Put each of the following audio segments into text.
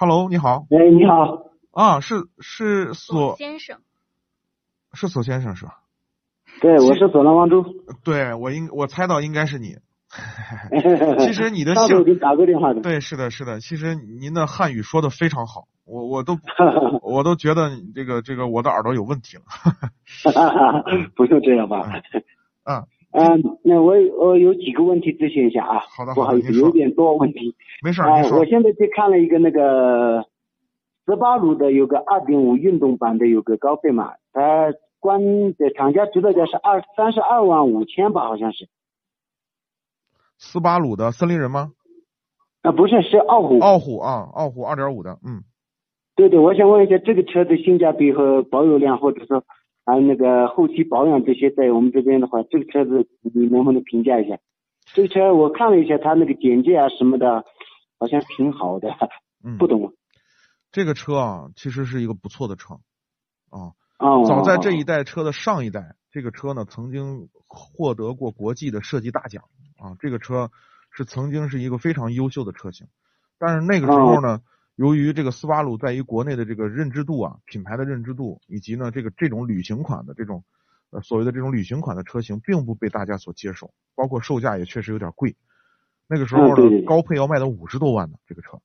Hello，你好哎，你好，啊，是是索先生，是索先生是吧？对，我是索南王珠。对我应我猜到应该是你。其实你的姓上次我给你打过电话的。对，是的，是的。其实您的汉语说的非常好，我我都 我都觉得这个这个我的耳朵有问题了。不用这样吧。嗯嗯，那我我有几个问题咨询一下啊。好的不好意思，有点多问题。没事儿，我。现在去看了一个那个斯巴鲁的有个二点五运动版的有个高配嘛，它官的厂家指导价是二三十二万五千吧，好像是。斯巴鲁的森林人吗？啊，不是，是傲虎。傲虎啊，傲虎二点五的，嗯，对对，我想问一下，这个车的性价比和保有量，或者说还有那个后期保养这些，在我们这边的话，这个车子你能不能评价一下？这个车我看了一下，它那个简介啊什么的，好像挺好的，嗯不懂这个车啊，其实是一个不错的车啊。哦。早在这一代车的上一代，这个车呢曾经获得过国际的设计大奖啊。这个车是曾经是一个非常优秀的车型，但是那个时候呢，由于这个斯巴鲁在于国内的这个认知度啊，品牌的认知度，以及呢这个这种旅行款的这种呃所谓的这种旅行款的车型，并不被大家所接受，包括售价也确实有点贵。那个时候高配要卖到五十多万呢，这个车。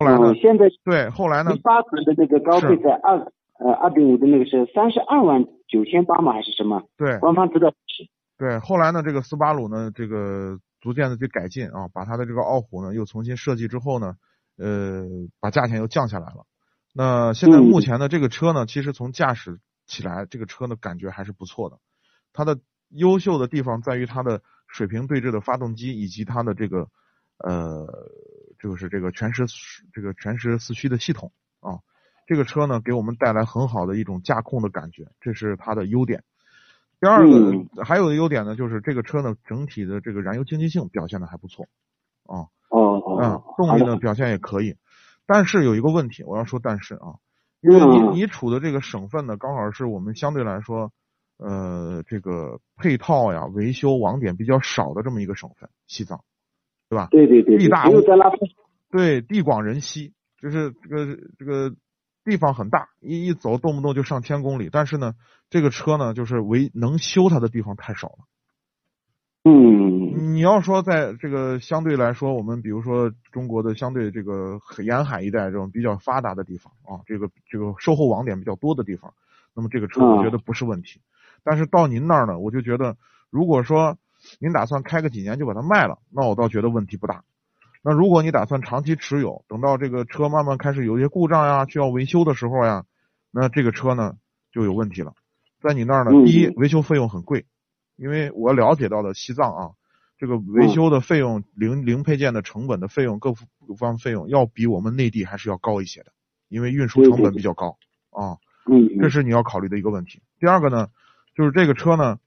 后来呢哦，，现在对，后来呢一，八款的那个高配在二呃二点五的那个是三十二万九千八嘛？还是什么？对，官方指导是。对，后来呢，这个斯巴鲁呢，这个逐渐的去改进啊，把它的这个傲虎呢又重新设计之后呢，呃，把价钱又降下来了。那现在嗯目前的，这个车呢，其实从驾驶起来，这个车呢感觉还是不错的。它的优秀的地方在于它的水平对置的发动机以及它的这个呃，就是这个全时这个全时四驱的系统啊。这个车呢，给我们带来很好的一种驾控的感觉，这是它的优点。第二个、嗯还有的优点呢，就是这个车呢整体的这个燃油经济性表现的还不错啊。嗯，动力的呢表现也可以，但是有一个问题，我要说但是啊，因为你嗯你处的这个省份呢，刚好是我们相对来说，呃，这个配套呀、维修网点比较少的这么一个省份，西藏，对吧？对对对对，地大。对，地广人稀，就是这个这个地方很大，一一走动不动就上千公里，但是呢，这个车呢，就是唯能修它的地方太少了。嗯你要说在这个相对来说，我们比如说中国的相对这个沿海一带这种比较发达的地方啊，这个这个售后网点比较多的地方，那么这个车我觉得不是问题。但是到您那儿呢，我就觉得，如果说您打算开个几年就把它卖了，那我倒觉得问题不大。那如果你打算长期持有，等到这个车慢慢开始有一些故障呀，需要维修的时候呀，那这个车呢就有问题了。在你那儿呢，嗯第一维修费用很贵，因为我了解到的西藏啊，这个维修的费用、零零配件的成本的费用、各各方费用要比我们内地还是要高一些的，因为运输成本比较高啊，嗯，这是你要考虑的一个问题。第二个呢，就是这个车呢，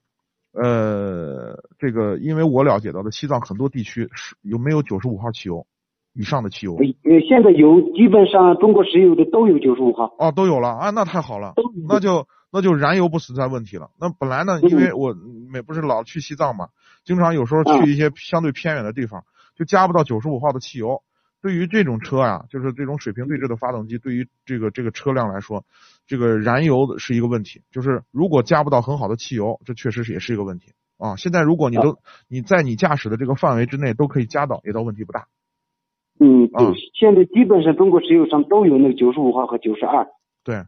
呃，这个因为我了解到的西藏很多地区是有没有九十五号汽油以上的汽油呃，现在油基本上中国石油的都有九十五号，哦，都有了啊，那太好了。那就那就燃油不存在问题了。那本来呢，嗯因为我每不是老去西藏嘛，经常有时候去一些相对偏远的地方，就加不到九十五号的汽油。对于这种车呀、就是这种水平对置的发动机，对于这个这个车辆来说，这个燃油是一个问题。就是如果加不到很好的汽油，这确实是也是一个问题啊。现在如果你都你在你驾驶的这个范围之内都可以加到，也倒问题不大。嗯，对啊，现在基本上中国石油上都有那个九十五号和九十二，对，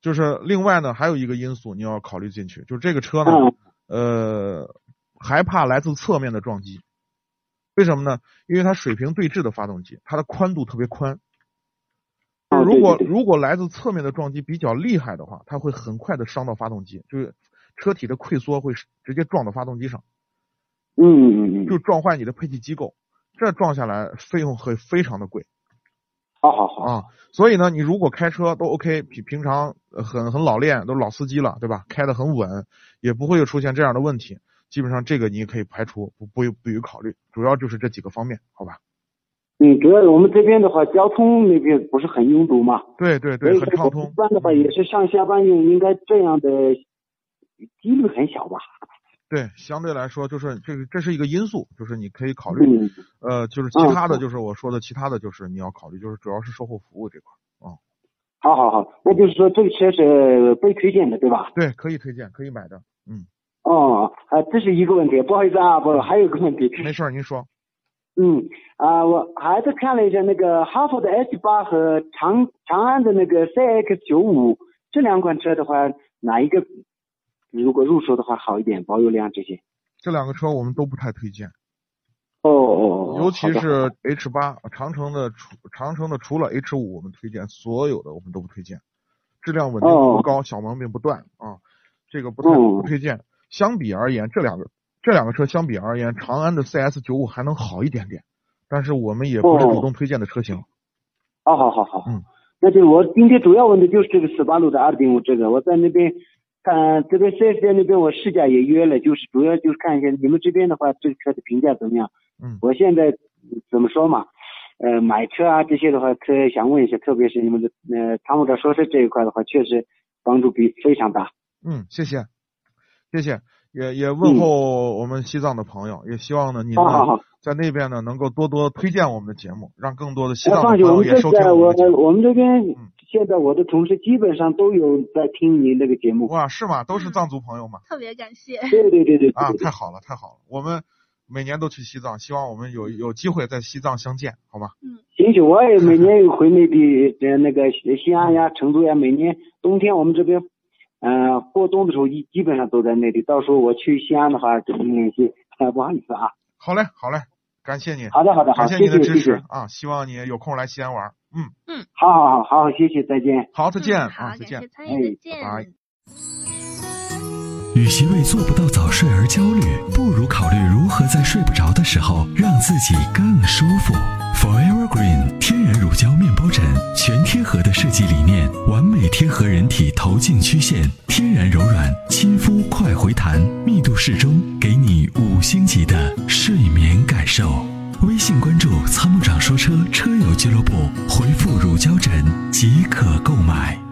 就是另外呢，还有一个因素你要考虑进去，就是这个车呢，嗯呃，还怕来自侧面的撞击。为什么呢？因为它水平对置的发动机，它的宽度特别宽。啊如果如果来自侧面的撞击比较厉害的话，它会很快的伤到发动机，就是车体的溃缩会直接撞到发动机上，嗯嗯嗯嗯，就撞坏你的配气机构。这撞下来费用会非常的贵。好好好啊。所以呢，你如果开车都 OK，平平常很很老练，都是老司机了，对吧？开得很稳，也不会有出现这样的问题。基本上这个你也可以排除，不不不予考虑。主要就是这几个方面，好吧？嗯，主要我们这边的话，交通那边不是很拥堵嘛？对对对，很畅通。一般的话也是上下班用，应该这样的几率很小吧？对，相对来说就是这个，这是一个因素，就是你可以考虑。呃，就是其他的就是我说的，其他的就是你要考虑，就是主要是售后服务这块啊。好好好，那就是说这个车是被推荐的，对吧？对，可以推荐，可以买的。嗯。哦，啊，这是一个问题，不好意思啊，不，还有个问题。没事，您说。嗯，啊，我还是看了一下那个哈弗的 H 八和长长安的那个 CX 九五这两款车的话，哪一个？如果入手的话好一点，保有量这些。这两个车我们都不太推荐。哦哦哦。尤其是 H 八，长城的除长城的除了 H 五我们推荐，所有的我们都不推荐。质量稳定度不高，小毛病不断啊，这个不太不推荐。相比而言，这两个这两个车相比而言，长安的 CS 九五还能好一点点，但是我们也不是主动推荐的车型。哦好好好。嗯。那就我今天主要问的就是这个斯巴鲁的二点五这个，我在那边。看这边四 S 店那边，我试驾也约了，就是主要就是看一下你们这边的话，这个车的评价怎么样？嗯，我现在怎么说嘛？呃，买车啊这些的话，特想问一下，特别是你们的呃参谋长说车这一块的话，确实帮助比非常大。嗯，谢谢，谢谢，也也问候我们西藏的朋友，也希望呢你们在那边呢能够多多推荐我们的节目，让更多的西藏的朋友也收听我们的节目。我们这边。现在我的同事基本上都有在听您那个节目。哇，是吗？都是藏族朋友吗？特别感谢。对对对对。啊，太好了，太好了！我们每年都去西藏，希望我们有有机会在西藏相见，好吗？嗯。行行，我也每年回内地，呃，那个西安呀、成都呀，每年冬天我们这边，嗯，过冬的时候一基本上都在内地。到时候我去西安的话，跟您联系。啊，不好意思啊。好嘞，好嘞，感谢你。好的，好的，感谢您的支持啊！希望你有空来西安玩。嗯嗯，好好好好，谢谢，再见。好，再见，好，再见，再见，拜拜。与其为做不到早睡而焦虑，不如考虑如何在睡不着的时候让自己更舒服。Forever Green 天然乳胶面包枕，全贴合的设计理念，完美贴合人体头颈曲线，天然柔软，亲肤快回弹，密度适中，给你五星级的睡眠感受。微信关注“参谋长说车”车友俱乐部，回复“乳胶枕”即可购买。